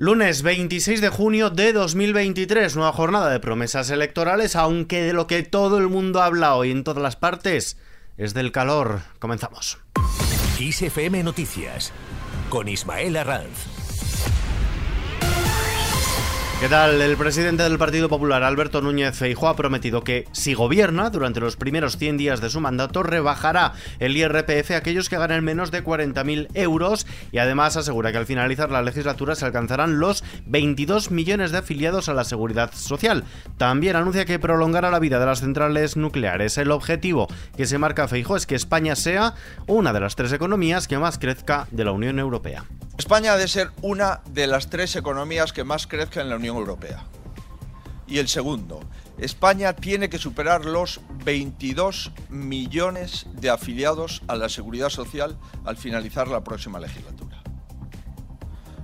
Lunes 26 de junio de 2023, nueva jornada de promesas electorales, aunque de lo que todo el mundo habla hoy en todas las partes es del calor. Comenzamos. XFM Noticias con Ismael Arranz. ¿Qué tal? El presidente del Partido Popular, Alberto Núñez Feijóo, ha prometido que, si gobierna, durante los primeros 100 días de su mandato, rebajará el IRPF a aquellos que ganen menos de 40.000 euros y además asegura que al finalizar la legislatura se alcanzarán los 22 millones de afiliados a la seguridad social. También anuncia que prolongará la vida de las centrales nucleares. El objetivo que se marca Feijóo es que España sea una de las tres economías que más crezca de la Unión Europea. España ha de ser una de las tres economías que más crezca en la Unión Europea. Y el segundo, España tiene que superar los 22 millones de afiliados a la seguridad social al finalizar la próxima legislatura.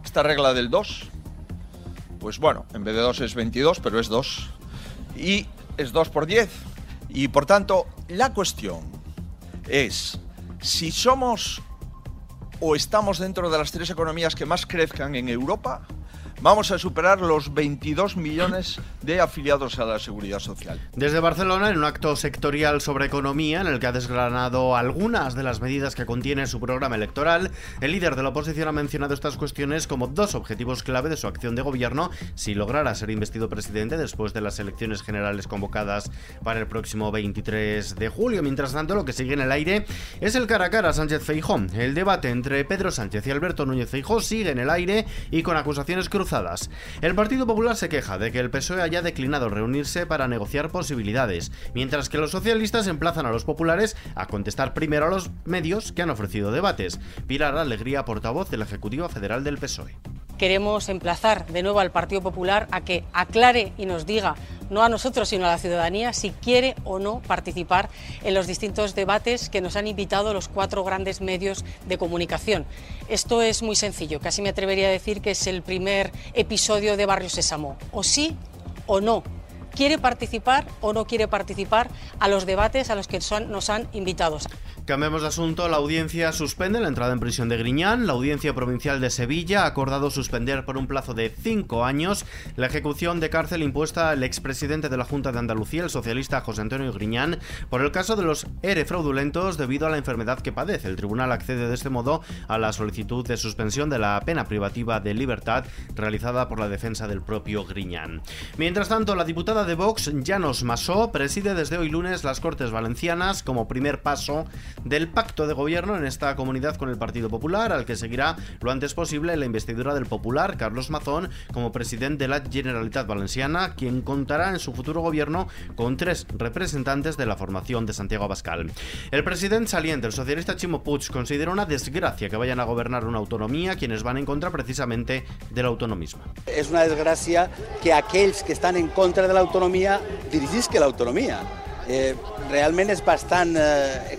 Esta regla del 2, pues bueno, en vez de 2 es 22, pero es 2. Y es 2 por 10. Y por tanto, la cuestión es, si somos o estamos dentro de las tres economías que más crezcan en Europa, vamos a superar los 22 millones de afiliados a la seguridad social. Desde Barcelona, en un acto sectorial sobre economía, en el que ha desgranado algunas de las medidas que contiene su programa electoral, el líder de la oposición ha mencionado estas cuestiones como dos objetivos clave de su acción de gobierno si lograra ser investido presidente después de las elecciones generales convocadas para el próximo 23 de julio. Mientras tanto, lo que sigue en el aire es el cara a cara Sánchez Feijón. El debate entre Pedro Sánchez y Alberto Núñez Feijó sigue en el aire y con acusaciones cruzadas el Partido Popular se queja de que el PSOE haya declinado reunirse para negociar posibilidades, mientras que los socialistas emplazan a los populares a contestar primero a los medios que han ofrecido debates. Pilar Alegría, portavoz de la Ejecutiva Federal del PSOE queremos emplazar de nuevo al Partido Popular a que aclare y nos diga, no a nosotros, sino a la ciudadanía, si quiere o no participar en los distintos debates que nos han invitado los cuatro grandes medios de comunicación. Esto es muy sencillo, casi me atrevería a decir que es el primer episodio de Barrio Sésamo, o sí o no quiere participar o no quiere participar a los debates a los que nos han invitado. Cambiemos de asunto. La audiencia suspende la entrada en prisión de Griñán. La audiencia provincial de Sevilla ha acordado suspender por un plazo de cinco años la ejecución de cárcel impuesta al expresidente de la Junta de Andalucía, el socialista José Antonio Griñán, por el caso de los ERE fraudulentos debido a la enfermedad que padece. El tribunal accede de este modo a la solicitud de suspensión de la pena privativa de libertad realizada por la defensa del propio Griñán. Mientras tanto, la diputada de Vox, Janos Masó, preside desde hoy lunes las Cortes Valencianas como primer paso del pacto de gobierno en esta comunidad con el Partido Popular, al que seguirá lo antes posible la investidura del Popular, Carlos Mazón, como presidente de la Generalitat Valenciana, quien contará en su futuro gobierno con tres representantes de la formación de Santiago Abascal. El presidente saliente, el socialista Chimo Puig, considera una desgracia que vayan a gobernar una autonomía quienes van en contra precisamente del autonomismo. Es una desgracia que aquellos que están en contra de la autonomía que la autonomía. Eh, realment és bastant eh?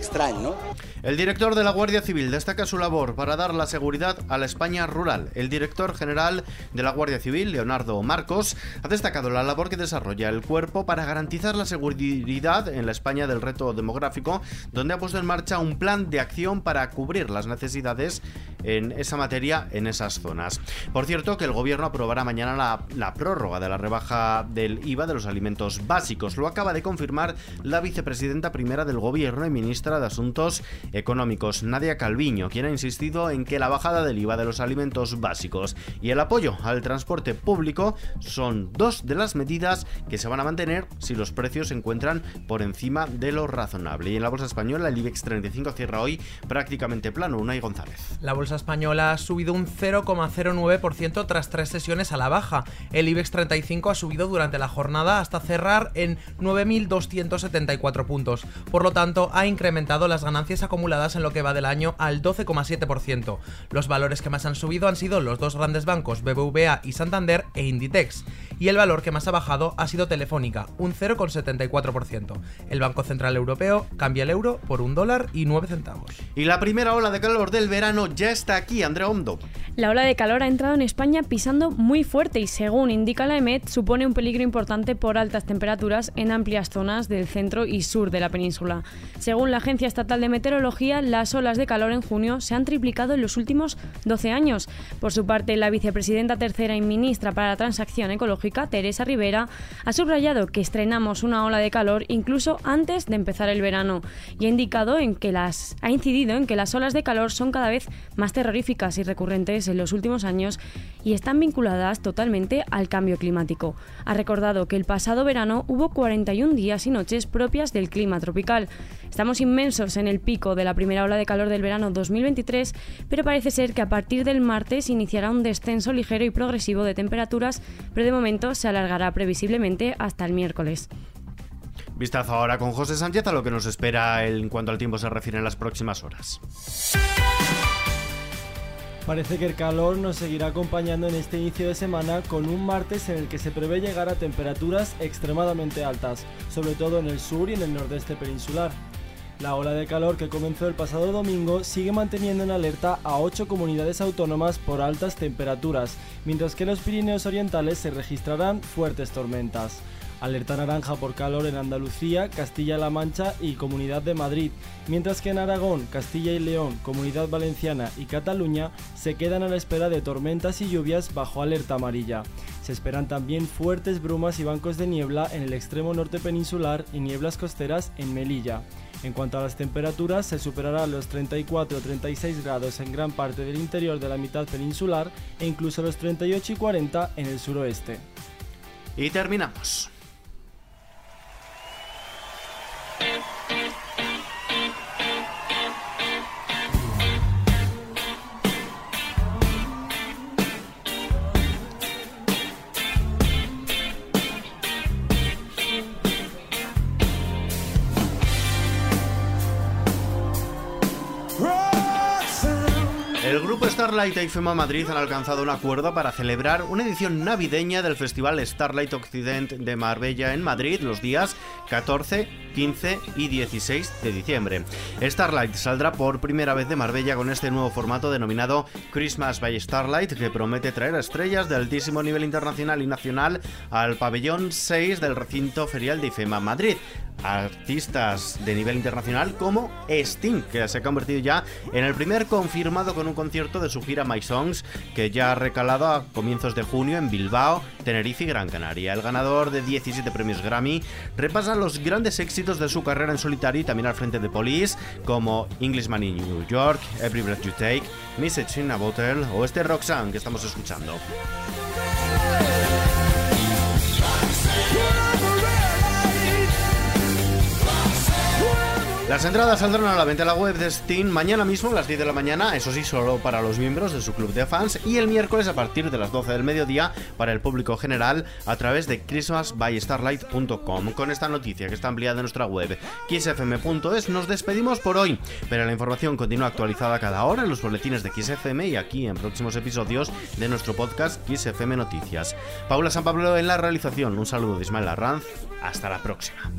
El director de la Guardia Civil destaca su labor para dar la seguridad a la España rural. El director general de la Guardia Civil, Leonardo Marcos, ha destacado la labor que desarrolla el cuerpo para garantizar la seguridad en la España del reto demográfico, donde ha puesto en marcha un plan de acción para cubrir las necesidades en esa materia en esas zonas. Por cierto, que el gobierno aprobará mañana la, prórroga de la rebaja del IVA de los alimentos básicos. Lo acaba de confirmar la vicepresidenta primera del gobierno y ministra de Asuntos económicos, Nadia Calviño, quien ha insistido en que la bajada del IVA de los alimentos básicos y el apoyo al transporte público son dos de las medidas que se van a mantener si los precios se encuentran por encima de lo razonable. Y en la bolsa española, el IBEX 35 cierra hoy prácticamente plano. Unai González. Española ha subido un 0,09% tras tres sesiones a la baja. El IBEX 35 ha subido durante la jornada hasta cerrar en 9.274 puntos. Por lo tanto, ha incrementado las ganancias acumuladas en lo que va del año al 12,7%. Los valores que más han subido han sido los dos grandes bancos BBVA y Santander e Inditex. Y el valor que más ha bajado ha sido Telefónica, un 0,74%. El Banco Central Europeo cambia el euro por un dólar y 9 centavos. Y la primera ola de calor del verano ya está aquí, Andrea Hondo. La ola de calor ha entrado en España pisando muy fuerte y según indica la EMET supone un peligro importante por altas temperaturas en amplias zonas del centro y sur de la península. Según la Agencia Estatal de Meteorología, las olas de calor en junio se han triplicado en los últimos 12 años. Por su parte, la vicepresidenta tercera y ministra para la Transacción Ecológica, Teresa Rivera, ha subrayado que estrenamos una ola de calor incluso antes de empezar el verano y ha indicado en que las ha incidido en que las olas de calor son cada vez más terroríficas y recurrentes en los últimos años y están vinculadas totalmente al cambio climático. Ha recordado que el pasado verano hubo 41 días y noches propias del clima tropical. Estamos inmensos en el pico de la primera ola de calor del verano 2023, pero parece ser que a partir del martes iniciará un descenso ligero y progresivo de temperaturas, pero de momento se alargará previsiblemente hasta el miércoles. Vistazo ahora con José Sánchez a lo que nos espera en cuanto al tiempo se refiere en las próximas horas. Parece que el calor nos seguirá acompañando en este inicio de semana con un martes en el que se prevé llegar a temperaturas extremadamente altas, sobre todo en el sur y en el nordeste peninsular. La ola de calor que comenzó el pasado domingo sigue manteniendo en alerta a ocho comunidades autónomas por altas temperaturas, mientras que en los Pirineos Orientales se registrarán fuertes tormentas. Alerta naranja por calor en Andalucía, Castilla-La Mancha y Comunidad de Madrid, mientras que en Aragón, Castilla y León, Comunidad Valenciana y Cataluña se quedan a la espera de tormentas y lluvias bajo alerta amarilla. Se esperan también fuertes brumas y bancos de niebla en el extremo norte peninsular y nieblas costeras en Melilla. En cuanto a las temperaturas, se superarán los 34 o 36 grados en gran parte del interior de la mitad peninsular e incluso los 38 y 40 en el suroeste. Y terminamos. El grupo Starlight e IFEMA Madrid han alcanzado un acuerdo para celebrar una edición navideña del Festival Starlight Occident de Marbella en Madrid los días 14, 15 y 16 de diciembre. Starlight saldrá por primera vez de Marbella con este nuevo formato denominado Christmas by Starlight que promete traer estrellas de altísimo nivel internacional y nacional al pabellón 6 del recinto ferial de IFEMA Madrid artistas de nivel internacional como Sting, que se ha convertido ya en el primer confirmado con un concierto de su gira My Songs, que ya ha recalado a comienzos de junio en Bilbao, Tenerife y Gran Canaria. El ganador de 17 premios Grammy repasa los grandes éxitos de su carrera en solitario y también al frente de Police, como Englishman in New York, Every Breath You Take, Message in a Bottle o este Roxanne que estamos escuchando. Las entradas saldrán a la venta en la web de Steam mañana mismo a las 10 de la mañana, eso sí, solo para los miembros de su club de fans, y el miércoles a partir de las 12 del mediodía para el público general a través de christmasbystarlight.com. Con esta noticia que está ampliada en nuestra web, xfm.es, nos despedimos por hoy, pero la información continúa actualizada cada hora en los boletines de XFM y aquí en próximos episodios de nuestro podcast XFM Noticias. Paula San Pablo en la realización, un saludo de Ismael Arranz, hasta la próxima.